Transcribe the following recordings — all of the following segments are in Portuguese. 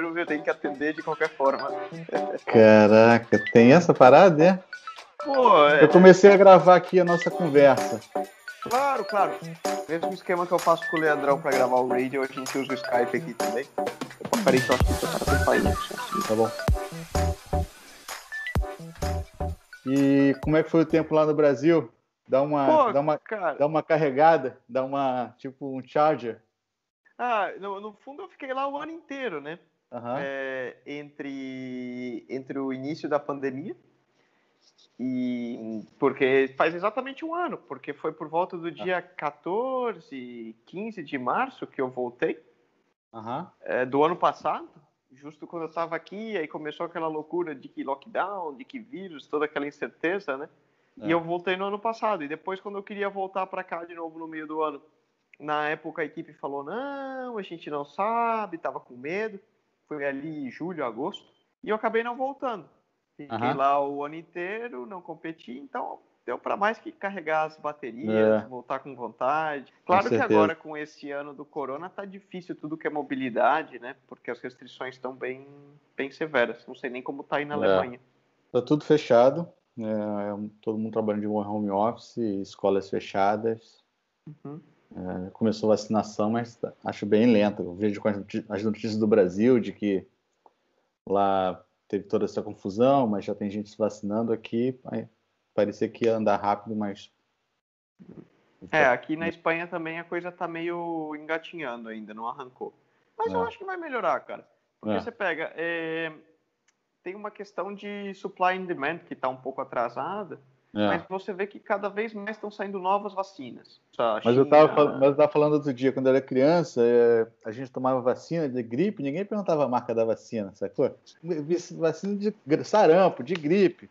número, eu tenho que atender de qualquer forma. Caraca, tem essa parada, é? Pô, é... Eu comecei a gravar aqui a nossa conversa. Claro, claro. Mesmo esquema que eu faço com o Leandrão pra gravar o radio, a gente usa o Skype aqui também. Eu parei só aqui pra fazer isso. Tá bom. E como é que foi o tempo lá no Brasil? Dá uma, Pô, dá uma, cara... dá uma carregada, dá uma, tipo, um charger. Ah, no, no fundo eu fiquei lá o ano inteiro, né? Uhum. É, entre, entre o início da pandemia e porque faz exatamente um ano, porque foi por volta do dia 14, 15 de março que eu voltei uhum. é, do ano passado, justo quando eu estava aqui, aí começou aquela loucura de que lockdown, de que vírus, toda aquela incerteza, né? É. E eu voltei no ano passado. E depois, quando eu queria voltar para cá de novo no meio do ano, na época a equipe falou: não, a gente não sabe, estava com medo. Foi ali julho, agosto. E eu acabei não voltando. Fiquei uhum. lá o ano inteiro, não competi, então deu para mais que carregar as baterias, é. voltar com vontade. Claro com que agora com esse ano do corona tá difícil tudo que é mobilidade, né? Porque as restrições estão bem, bem severas. Não sei nem como tá aí na é. Alemanha. Tá tudo fechado. É, é todo mundo trabalhando de home office, escolas fechadas. Uhum. É, começou a vacinação, mas tá, acho bem lenta. Eu vejo com as notícias do Brasil de que lá teve toda essa confusão, mas já tem gente se vacinando aqui. Parecia que ia andar rápido, mas. É, aqui na Espanha também a coisa tá meio engatinhando ainda, não arrancou. Mas é. eu acho que vai melhorar, cara. Porque é. você pega. É, tem uma questão de supply and demand que está um pouco atrasada, é. mas você vê que cada vez mais estão saindo novas vacinas. Mas eu estava falando outro dia, quando eu era criança, é, a gente tomava vacina de gripe, ninguém perguntava a marca da vacina, sacou? Vacina de sarampo, de gripe.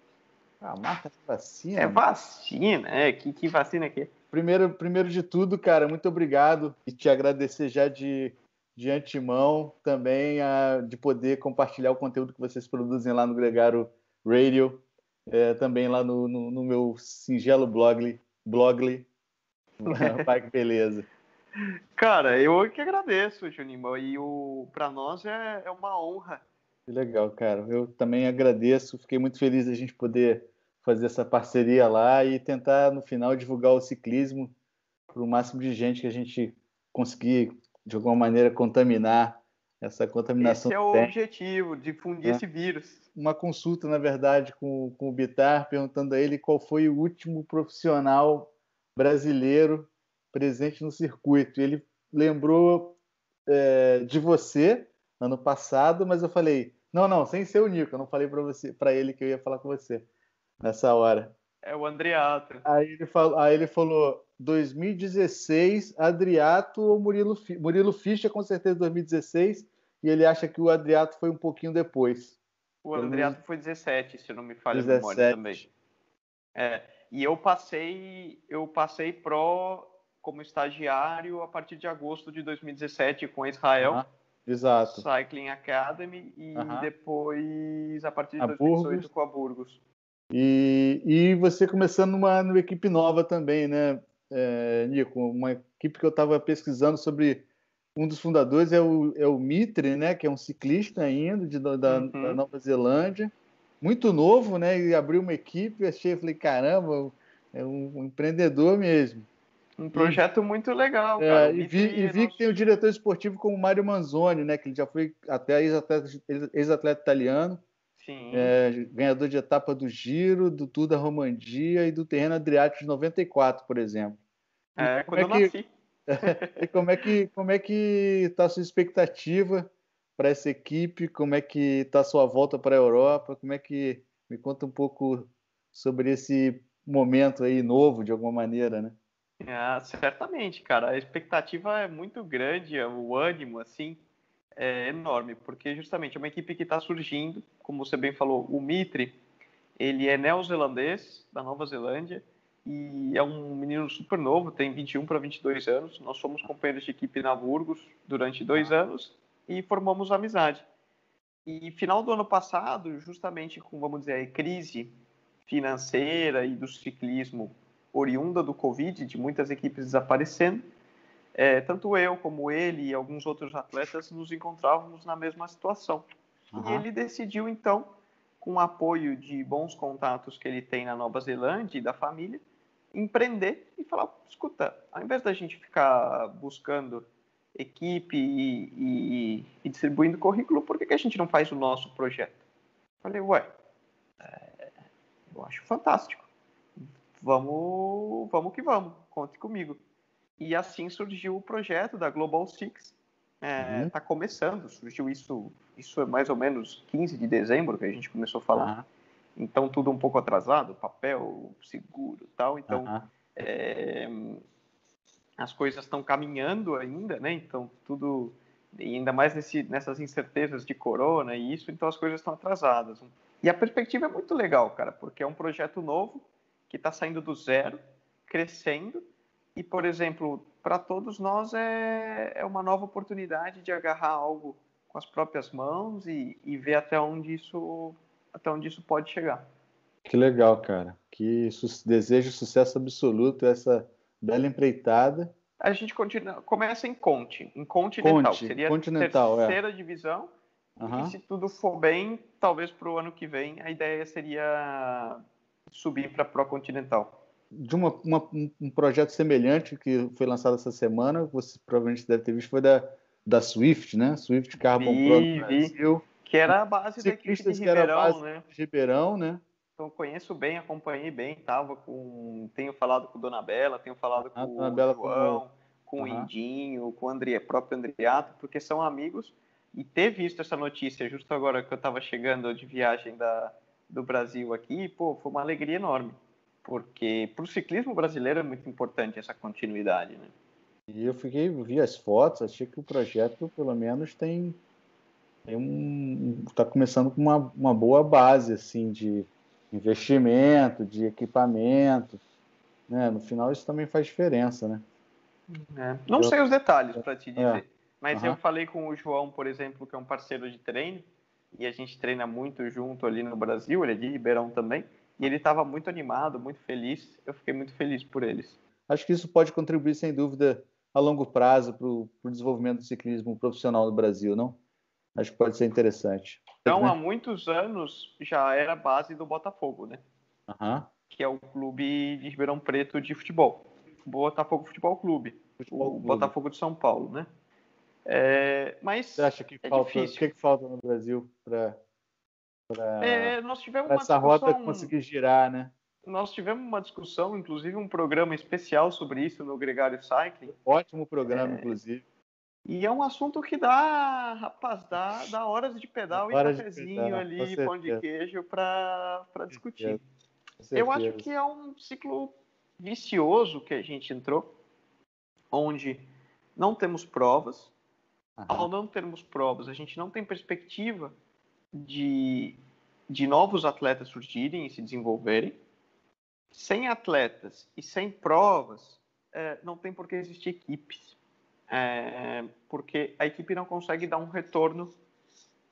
Ah, a marca da vacina. É vacina, é. Que, que vacina aqui? Primeiro, primeiro de tudo, cara, muito obrigado e te agradecer já de de antemão também a, de poder compartilhar o conteúdo que vocês produzem lá no Gregário Radio, é, também lá no, no, no, meu singelo blogly, blogly. Pai, que beleza. Cara, eu que agradeço, Juninho, e o para nós é, é uma honra. Que legal, cara. Eu também agradeço, fiquei muito feliz de a gente poder fazer essa parceria lá e tentar no final divulgar o ciclismo para o máximo de gente que a gente conseguir de alguma maneira contaminar essa contaminação. Esse é o objetivo, difundir é. esse vírus. Uma consulta, na verdade, com, com o Bitar, perguntando a ele qual foi o último profissional brasileiro presente no circuito. Ele lembrou é, de você ano passado, mas eu falei, não, não, sem ser o Nico, eu não falei para você, para ele que eu ia falar com você nessa hora. É o Andreato. Aí ele falou, aí ele falou 2016, Adriato ou Murilo Murilo Fischer, com certeza 2016, e ele acha que o Adriato foi um pouquinho depois. O Adriato foi 17, se não me falha 17. a memória também. É, e eu passei, eu passei pro como estagiário a partir de agosto de 2017 com Israel. Uh Exato. Cycling Academy e -huh. depois a partir de a 2018 Burgos. com a Burgos. E, e você começando numa, numa equipe nova também, né, é, Nico? Uma equipe que eu estava pesquisando sobre. Um dos fundadores é o, é o Mitre, né, que é um ciclista ainda de, da, uhum. da Nova Zelândia. Muito novo, né? E abriu uma equipe, achei, falei, caramba, é um, um empreendedor mesmo. Um projeto e, muito legal, é, cara. É, e vi, e vi que tem o diretor esportivo como Mário Manzoni, né? Que ele já foi até ex-atleta ex italiano. É, ganhador de etapa do Giro, do Tour da Romandia e do Terreno Adriático de 94, por exemplo. É, quando é eu que, nasci. E como é que como é que está a sua expectativa para essa equipe? Como é que está a sua volta para a Europa? Como é que me conta um pouco sobre esse momento aí novo, de alguma maneira, né? Ah, certamente, cara. A expectativa é muito grande, o ânimo, assim, é enorme, porque justamente é uma equipe que está surgindo, como você bem falou, o Mitre, ele é neozelandês, da Nova Zelândia, e é um menino super novo, tem 21 para 22 anos. Nós fomos companheiros de equipe na Burgos durante dois anos e formamos amizade. E final do ano passado, justamente com, vamos dizer, a crise financeira e do ciclismo oriunda do Covid, de muitas equipes desaparecendo, é, tanto eu como ele e alguns outros atletas nos encontrávamos na mesma situação. Uhum. E ele decidiu, então, com o apoio de bons contatos que ele tem na Nova Zelândia e da família, empreender e falar: escuta, ao invés da gente ficar buscando equipe e, e, e distribuindo currículo, por que, que, a gente não faz o nosso projeto? Falei, ué, é, eu acho fantástico. Vamos, vamos que vamos, conte comigo. E assim surgiu o projeto da Global Six. Está é, uhum. Tá começando, surgiu isso, isso é mais ou menos 15 de dezembro que a gente começou a falar. Uhum. Então tudo um pouco atrasado, papel, seguro tal. Então uhum. é, as coisas estão caminhando ainda, né? Então tudo, ainda mais nesse, nessas incertezas de corona e isso, então as coisas estão atrasadas. E a perspectiva é muito legal, cara, porque é um projeto novo que está saindo do zero, crescendo e, por exemplo, para todos nós é, é uma nova oportunidade de agarrar algo com as próprias mãos e, e ver até onde isso até onde isso pode chegar. Que legal, cara. Que desejo sucesso absoluto essa bela empreitada. A gente continua, começa em Conte, em Continental. Conte, Seria continental, a é. terceira é. divisão. Uhum. E se tudo for bem, talvez para o ano que vem, a ideia seria subir para a Pro Continental de uma, uma, um projeto semelhante que foi lançado essa semana, você provavelmente deve ter visto, foi da, da Swift, né? Swift Carbon vi, Pro Brasil. Que era a base da equipe de Ribeirão, né? De Ribeirão, né? Então conheço bem, acompanhei bem, tava com, tenho falado com Dona Bela, tenho falado ah, com o Bela João, com, com uhum. o Indinho, com o André, próprio Andriato, porque são amigos e ter visto essa notícia justo agora que eu estava chegando de viagem da, do Brasil aqui, pô, foi uma alegria enorme porque para o ciclismo brasileiro é muito importante essa continuidade, né? E eu fiquei, vi as fotos, achei que o projeto pelo menos tem, tem um, está começando com uma, uma boa base assim de investimento, de equipamento, né? No final isso também faz diferença, né? É. Não eu, sei os detalhes para te dizer, é. mas uhum. eu falei com o João, por exemplo, que é um parceiro de treino e a gente treina muito junto ali no Brasil, ele é de Ribeirão também. E ele estava muito animado, muito feliz. Eu fiquei muito feliz por eles. Acho que isso pode contribuir, sem dúvida, a longo prazo para o desenvolvimento do ciclismo profissional no Brasil, não? Acho que pode ser interessante. Então, há muitos anos já era base do Botafogo, né? Uhum. Que é o clube de Ribeirão Preto de futebol. Botafogo Futebol Clube. Futebol o Clube. Botafogo de São Paulo, né? É, mas Você acha que é falta, difícil. o que, que falta no Brasil para é, nós tivemos essa roda conseguir girar, né? Nós tivemos uma discussão, inclusive um programa especial sobre isso no Gregário Cycling. Ótimo programa, é... inclusive. E é um assunto que dá, rapaz, dá, dá horas de pedal horas e cafezinho pedal, ali, pão de queijo para discutir. Eu acho que é um ciclo vicioso que a gente entrou, onde não temos provas. Aham. Ao não termos provas, a gente não tem perspectiva de, de novos atletas surgirem e se desenvolverem. Sem atletas e sem provas, é, não tem por que existir equipes. É, porque a equipe não consegue dar um retorno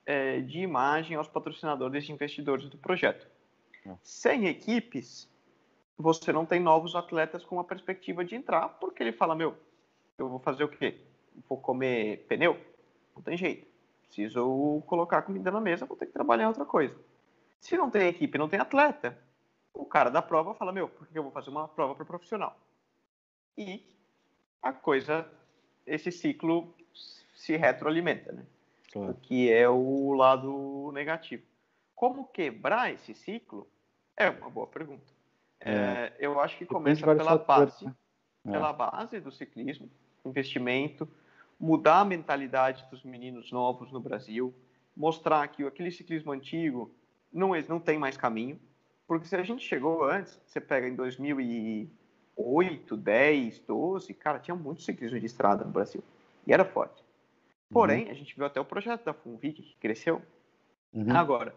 é, de imagem aos patrocinadores e investidores do projeto. É. Sem equipes, você não tem novos atletas com a perspectiva de entrar, porque ele fala: Meu, eu vou fazer o quê? Vou comer pneu? Não tem jeito. Preciso colocar comida na mesa, vou ter que trabalhar em outra coisa. Se não tem equipe, não tem atleta, o cara da prova fala: Meu, por que eu vou fazer uma prova para profissional? E a coisa, esse ciclo se retroalimenta, né? Claro. O que é o lado negativo. Como quebrar esse ciclo é uma boa pergunta. É. É, eu acho que começa pela base, né? é. pela base do ciclismo, investimento, mudar a mentalidade dos meninos novos no Brasil, mostrar que aquele ciclismo antigo não, não tem mais caminho, porque se a gente chegou antes, você pega em 2008, 10, 12, cara, tinha muito ciclismo de estrada no Brasil, e era forte. Porém, uhum. a gente viu até o projeto da Funvic, que cresceu. Uhum. Agora,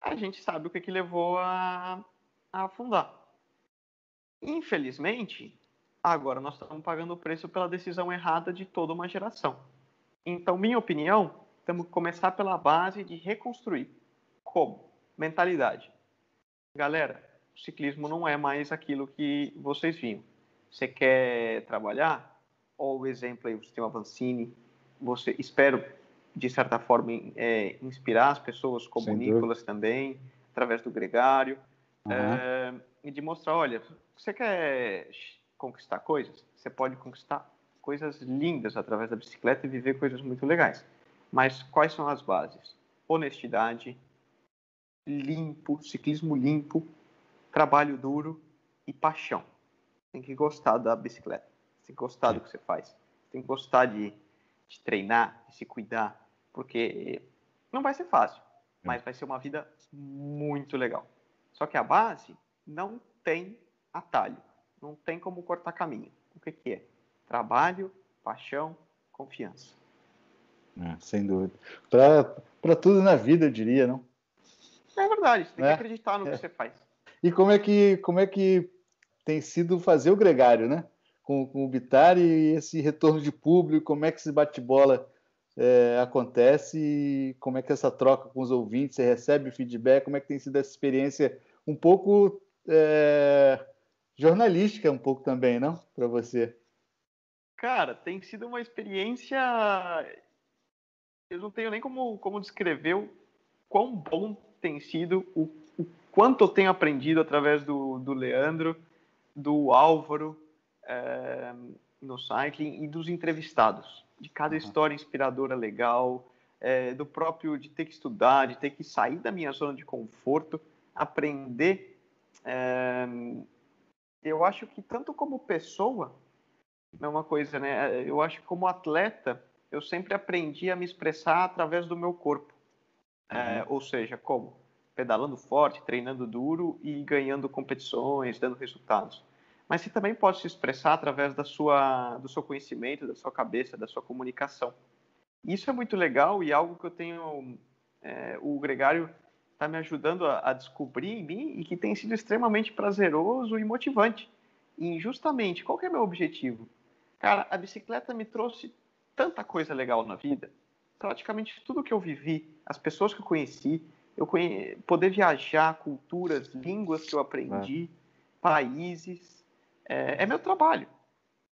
a gente sabe o que, que levou a, a afundar. Infelizmente, Agora nós estamos pagando o preço pela decisão errada de toda uma geração. Então, minha opinião, temos que começar pela base de reconstruir. Como? Mentalidade. Galera, o ciclismo não é mais aquilo que vocês viam. Você quer trabalhar? ou o exemplo aí, o sistema Vancini, você, espero, de certa forma, é, inspirar as pessoas como Sem Nicolas dúvida. também, através do Gregário, uhum. é, e de mostrar, olha, você quer conquistar coisas? Você pode conquistar coisas lindas através da bicicleta e viver coisas muito legais. Mas quais são as bases? Honestidade, limpo, ciclismo limpo, trabalho duro e paixão. Tem que gostar da bicicleta, tem que gostar do que você faz, tem que gostar de, de treinar, de se cuidar, porque não vai ser fácil, mas vai ser uma vida muito legal. Só que a base não tem atalho, não tem como cortar caminho. O que, que é? Trabalho, paixão, confiança. É, sem dúvida. Para tudo na vida, eu diria, não? É verdade, você tem é? que acreditar no que é. você faz. E como é que, como é que tem sido fazer o gregário, né? Com, com o Bittar e esse retorno de público, como é que esse bate-bola é, acontece e como é que essa troca com os ouvintes, você recebe feedback, como é que tem sido essa experiência um pouco é, jornalística, um pouco também, não? Para você. Cara, tem sido uma experiência. Eu não tenho nem como, como descrever o quão bom tem sido, o, o quanto eu tenho aprendido através do, do Leandro, do Álvaro é, no cycling e dos entrevistados, de cada história inspiradora legal, é, do próprio de ter que estudar, de ter que sair da minha zona de conforto, aprender. É, eu acho que tanto como pessoa, é uma coisa, né? Eu acho que como atleta, eu sempre aprendi a me expressar através do meu corpo. É, uhum. ou seja, como? pedalando forte, treinando duro e ganhando competições, dando resultados. Mas você também pode se expressar através da sua, do seu conhecimento, da sua cabeça, da sua comunicação. Isso é muito legal e algo que eu tenho, é, o Gregário está me ajudando a, a, descobrir em mim e que tem sido extremamente prazeroso e motivante. E justamente, qual que é meu objetivo? Cara, a bicicleta me trouxe tanta coisa legal na vida. Praticamente tudo que eu vivi, as pessoas que eu conheci, eu conhe... poder viajar, culturas, línguas que eu aprendi, é. países, é, é meu trabalho.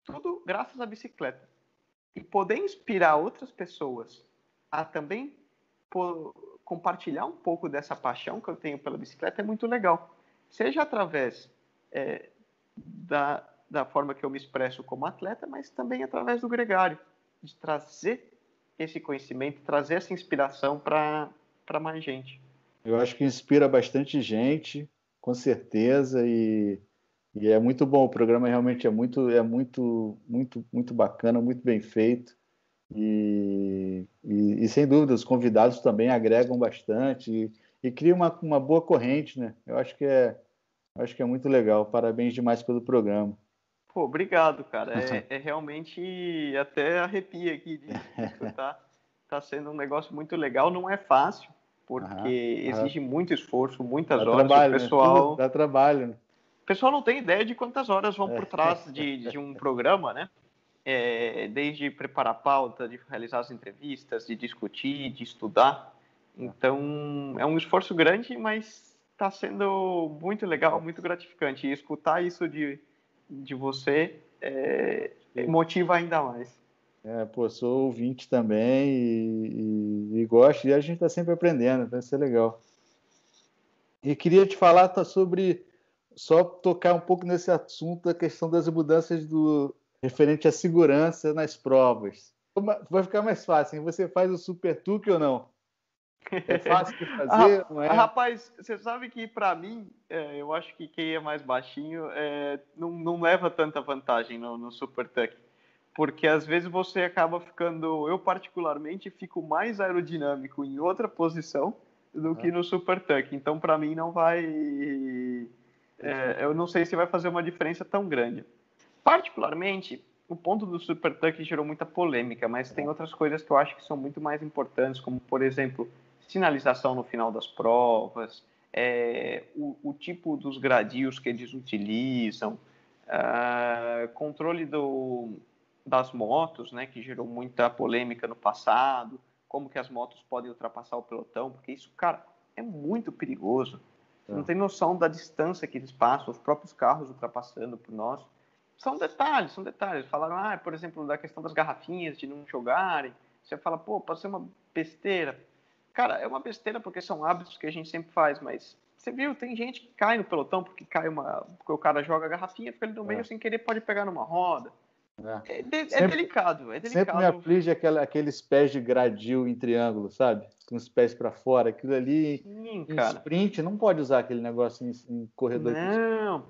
Tudo graças à bicicleta. E poder inspirar outras pessoas a também compartilhar um pouco dessa paixão que eu tenho pela bicicleta é muito legal. Seja através é, da, da forma que eu me expresso como atleta, mas também através do gregário, de trazer esse conhecimento, trazer essa inspiração para mais gente. Eu acho que inspira bastante gente, com certeza, e, e é muito bom. O programa realmente é muito, é muito, muito, muito bacana, muito bem feito. E, e, e, sem dúvida os convidados também agregam bastante e, e cria uma, uma boa corrente, né? Eu acho que é, acho que é muito legal. Parabéns demais pelo programa. Pô, obrigado, cara. É, é realmente até arrepia aqui de escutar. Tá sendo um negócio muito legal. Não é fácil, porque exige muito esforço, muitas dá horas. Trabalho, o né? pessoal né? dá trabalho. Né? O pessoal não tem ideia de quantas horas vão por é. trás de, de um programa, né? É, desde preparar a pauta, de realizar as entrevistas, de discutir, de estudar. Então, é um esforço grande, mas está sendo muito legal, muito gratificante. E escutar isso de, de você é, motiva ainda mais. É, pô, sou ouvinte também e, e, e gosto, e a gente está sempre aprendendo, vai ser legal. E queria te falar tá, sobre, só tocar um pouco nesse assunto da questão das mudanças do referente à segurança nas provas. Vai ficar mais fácil, hein? você faz o super tuque ou não? É fácil de fazer, ah, não é? Rapaz, você sabe que para mim, é, eu acho que quem é mais baixinho é, não, não leva tanta vantagem no, no super tuque porque às vezes você acaba ficando, eu particularmente fico mais aerodinâmico em outra posição do que no super tuck. Então para mim não vai, é, eu não sei se vai fazer uma diferença tão grande. Particularmente o ponto do super tuck gerou muita polêmica, mas tem outras coisas que eu acho que são muito mais importantes, como por exemplo sinalização no final das provas, é, o, o, tipo dos gradios que eles utilizam, uh, controle do das motos, né, que gerou muita polêmica no passado, como que as motos podem ultrapassar o pelotão, porque isso, cara, é muito perigoso. Você não é. tem noção da distância que eles passam, os próprios carros ultrapassando por nós. São detalhes, são detalhes. Falaram, ah, por exemplo, da questão das garrafinhas, de não jogarem. Você fala, pô, pode ser uma besteira. Cara, é uma besteira porque são hábitos que a gente sempre faz, mas você viu, tem gente que cai no pelotão porque cai uma. porque o cara joga a garrafinha, fica ali no meio é. sem querer, pode pegar numa roda. É, é, de, é sempre, é delicado, é delicado. Sempre me aflige aquela, aqueles pés de gradil em triângulo, sabe? Com os pés para fora. Aquilo ali Sim, em cara. sprint, não pode usar aquele negócio em, em corredor. Não,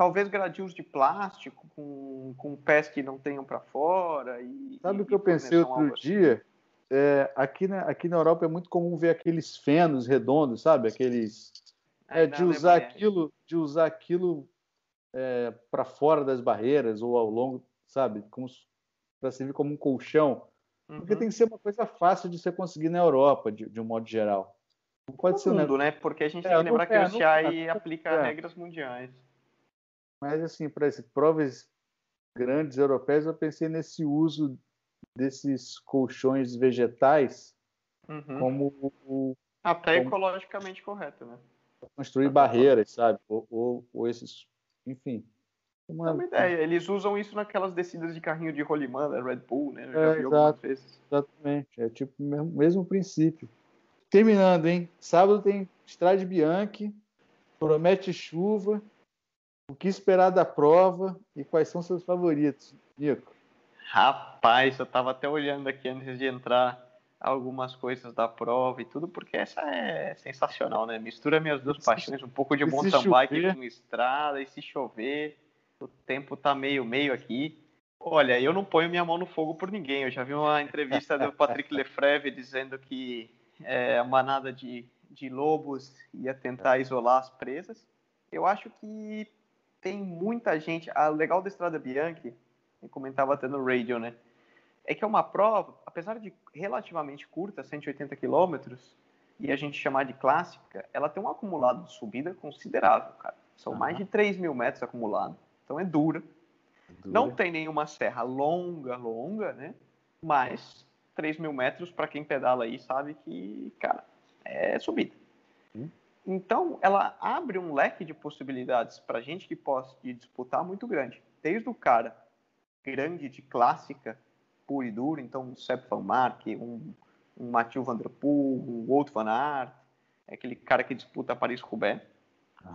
talvez gradios de plástico com, com pés que não tenham para fora. E, sabe o que eu pensei outro dia? É, aqui, na, aqui na Europa é muito comum ver aqueles fenos redondos, sabe? Aqueles é, de usar aquilo, de usar aquilo é, para fora das barreiras ou ao longo, sabe, para servir como um colchão, uhum. porque tem que ser uma coisa fácil de você conseguir na Europa, de, de um modo geral. Não pode no ser mundo, né? Porque a gente é, tem que lembrar que o CI aplica é. regras mundiais. Mas assim, para provas grandes europeias, eu pensei nesse uso desses colchões vegetais uhum. como o, até como... ecologicamente correto, né? construir barreiras, sabe? Ou, ou, ou, esses, enfim. Uma... É uma ideia. Eles usam isso naquelas descidas de carrinho de rolimã da Red Bull, né? Eu já é, vi exato, vezes. Exatamente. É tipo o mesmo, mesmo princípio. Terminando, hein? Sábado tem Estrade Bianchi, promete chuva. O que esperar da prova e quais são seus favoritos, Nico? Rapaz, eu estava até olhando aqui antes de entrar algumas coisas da prova e tudo, porque essa é sensacional, né? Mistura minhas duas paixões, um pouco de mountain bike com estrada, e se chover, o tempo tá meio meio aqui. Olha, eu não ponho minha mão no fogo por ninguém. Eu já vi uma entrevista do Patrick Lefreve dizendo que é, a manada de, de lobos ia tentar isolar as presas. Eu acho que tem muita gente. A legal da Estrada Bianchi, eu comentava até no radio, né? é que é uma prova, apesar de relativamente curta, 180 quilômetros, e a gente chamar de clássica, ela tem um acumulado de subida considerável, cara. São uhum. mais de 3 mil metros acumulado. Então é dura. dura. Não tem nenhuma serra longa, longa, né? Mas 3 mil metros, para quem pedala aí, sabe que, cara, é subida. Então, ela abre um leque de possibilidades para gente que possa disputar muito grande. Desde o cara grande de clássica, puro e duro, então um Sepp Van Mark, um, um Mathieu Van Der Poel, um Wout Van Aert, é aquele cara que disputa Paris-Roubaix,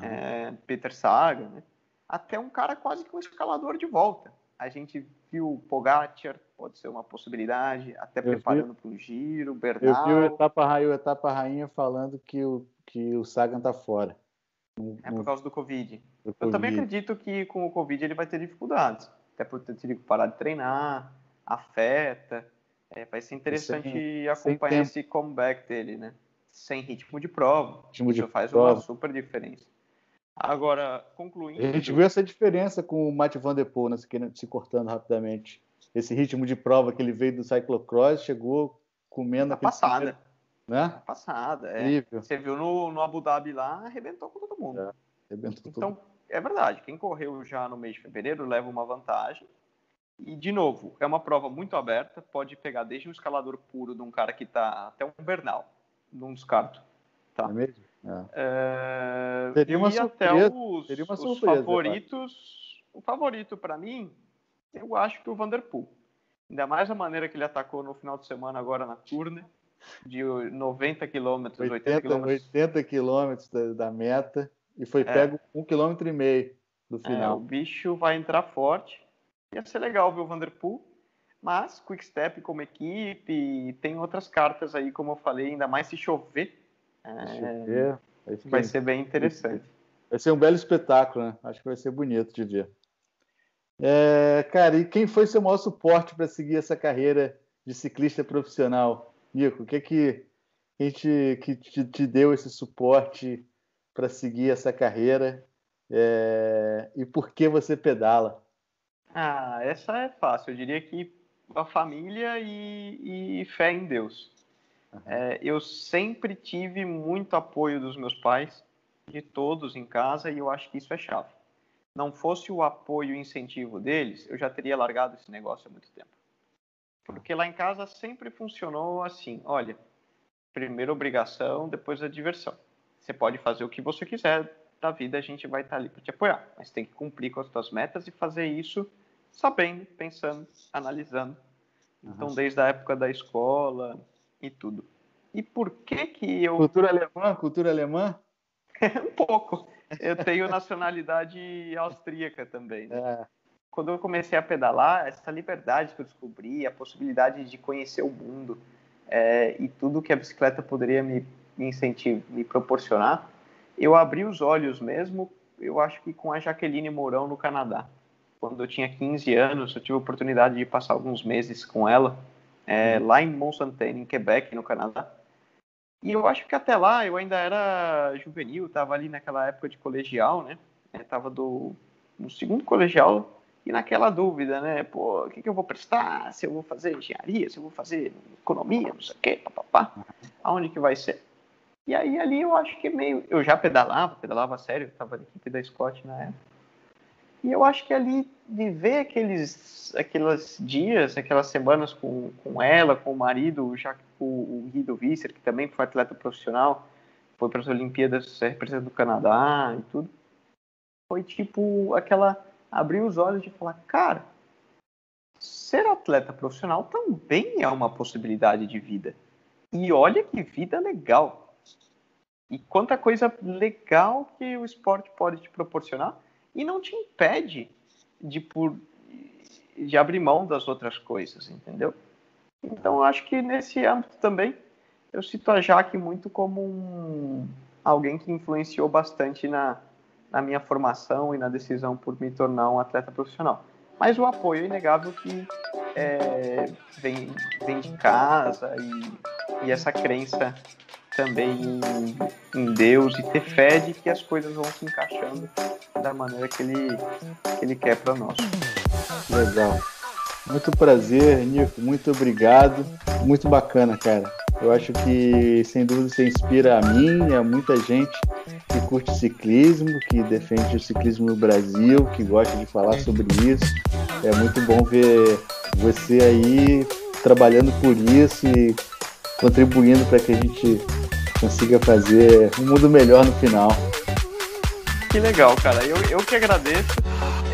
é, Peter Sagan, né? até um cara quase que um escalador de volta. A gente viu Pogacar, pode ser uma possibilidade, até eu preparando para o giro, Bernal. Eu vi o etapa, rainha, o etapa rainha falando que o, que o Sagan está fora. É por causa do COVID. do COVID. Eu também acredito que com o Covid ele vai ter dificuldades, até por ter tido que parar de treinar, afeta. É, vai ser interessante sem, acompanhar sem esse comeback dele, né? Sem ritmo de prova. Ritmo Isso de faz prova. uma super diferença. Agora, concluindo. A gente viu essa diferença com o Matt Van Der Poel, né, se cortando rapidamente. Esse ritmo de prova que ele veio do cyclocross, chegou comendo a passada. Né? Na passada, é. Você viu no, no Abu Dhabi lá, arrebentou com todo mundo. É, arrebentou então, todo. é verdade, quem correu já no mês de fevereiro leva uma vantagem. E, de novo, é uma prova muito aberta, pode pegar desde um escalador puro de um cara que está até um Bernal, não descarto. Tá? É mesmo? É. É... Seria uma e surpresa. até os, Seria uma surpresa, os favoritos. O favorito para mim, eu acho que o Vanderpool. Ainda mais a maneira que ele atacou no final de semana agora na Turner, de 90 quilômetros, 80 quilômetros. 80 quilômetros da, da, meta e foi é. pego um quilômetro e meio do é, final. o bicho vai entrar forte ia ser legal ver o Vanderpool, mas Quickstep como equipe, tem outras cartas aí, como eu falei, ainda mais se chover, é, vai ser bem interessante. Vai ser um belo espetáculo, né? Acho que vai ser bonito de ver. É, cara, e quem foi seu maior suporte para seguir essa carreira de ciclista profissional? Nico, o que é que, que, te, que te, te deu esse suporte para seguir essa carreira é, e por que você pedala? Ah, essa é fácil. Eu diria que a família e, e fé em Deus. Uhum. É, eu sempre tive muito apoio dos meus pais, de todos em casa, e eu acho que isso é chave. Não fosse o apoio e incentivo deles, eu já teria largado esse negócio há muito tempo. Porque lá em casa sempre funcionou assim: olha, primeiro obrigação, depois a diversão. Você pode fazer o que você quiser da vida, a gente vai estar ali para te apoiar, mas tem que cumprir com as suas metas e fazer isso sabendo, pensando, analisando. Então, desde a época da escola e tudo. E por que que eu... Cultura alemã? Cultura alemã? um pouco. Eu tenho nacionalidade austríaca também. Né? É. Quando eu comecei a pedalar, essa liberdade que eu descobri, a possibilidade de conhecer o mundo é, e tudo que a bicicleta poderia me, me incentivar, me proporcionar, eu abri os olhos mesmo, eu acho que com a Jaqueline Mourão no Canadá. Quando eu tinha 15 anos, eu tive a oportunidade de passar alguns meses com ela, é, lá em Mont Saint-Anne, em Quebec, no Canadá. E eu acho que até lá eu ainda era juvenil, estava ali naquela época de colegial, né? Estava do no segundo colegial e naquela dúvida, né? Pô, o que, que eu vou prestar? Se eu vou fazer engenharia, se eu vou fazer economia, não sei o quê, papapá. Aonde que vai ser? E aí ali eu acho que meio. Eu já pedalava, pedalava sério, estava na equipe da Scott na época. E eu acho que ali viver aqueles, aqueles dias, aquelas semanas com, com ela, com o marido, já o, o Guido Visser, que também foi atleta profissional, foi para as Olimpíadas representando o Canadá e tudo, foi tipo aquela abrir os olhos e falar, cara, ser atleta profissional também é uma possibilidade de vida. E olha que vida legal. E quanta coisa legal que o esporte pode te proporcionar e não te impede de por de abrir mão das outras coisas, entendeu? Então acho que nesse âmbito também eu cito a Jaque muito como um, alguém que influenciou bastante na, na minha formação e na decisão por me tornar um atleta profissional. Mas o apoio é inegável que é, vem, vem de casa e, e essa crença também em, Deus e ter fé de que as coisas vão se encaixando da maneira que Ele, que ele quer para nós. Legal. Muito prazer, Nico. Muito obrigado. Muito bacana, cara. Eu acho que, sem dúvida, você inspira a mim e a muita gente que curte ciclismo, que defende o ciclismo no Brasil, que gosta de falar sobre isso. É muito bom ver você aí trabalhando por isso e contribuindo para que a gente consiga fazer um mundo melhor no final. Que legal, cara. Eu, eu que agradeço,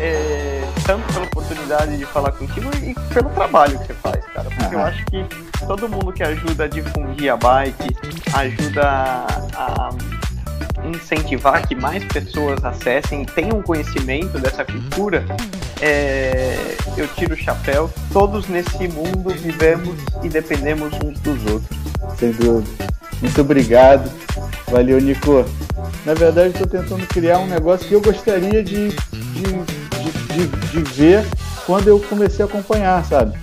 é, tanto pela oportunidade de falar contigo e pelo trabalho que você faz, cara. Porque eu acho que todo mundo que ajuda a difundir a bike, ajuda a incentivar que mais pessoas acessem e tenham conhecimento dessa cultura, é, eu tiro o chapéu. Todos nesse mundo vivemos e dependemos uns dos outros. Sem dúvida. Muito obrigado. Valeu, Nico. Na verdade, estou tentando criar um negócio que eu gostaria de, de, de, de, ver quando eu comecei a acompanhar, sabe?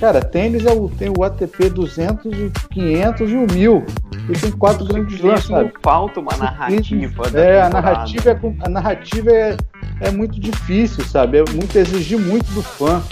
Cara, tênis é o, tem o ATP 200, o 500 e o 1000. E tem quatro grandes lãs, sabe? falta uma narrativa. É, a narrativa, é, a narrativa é, é muito difícil, sabe? É muito exigir muito do fã.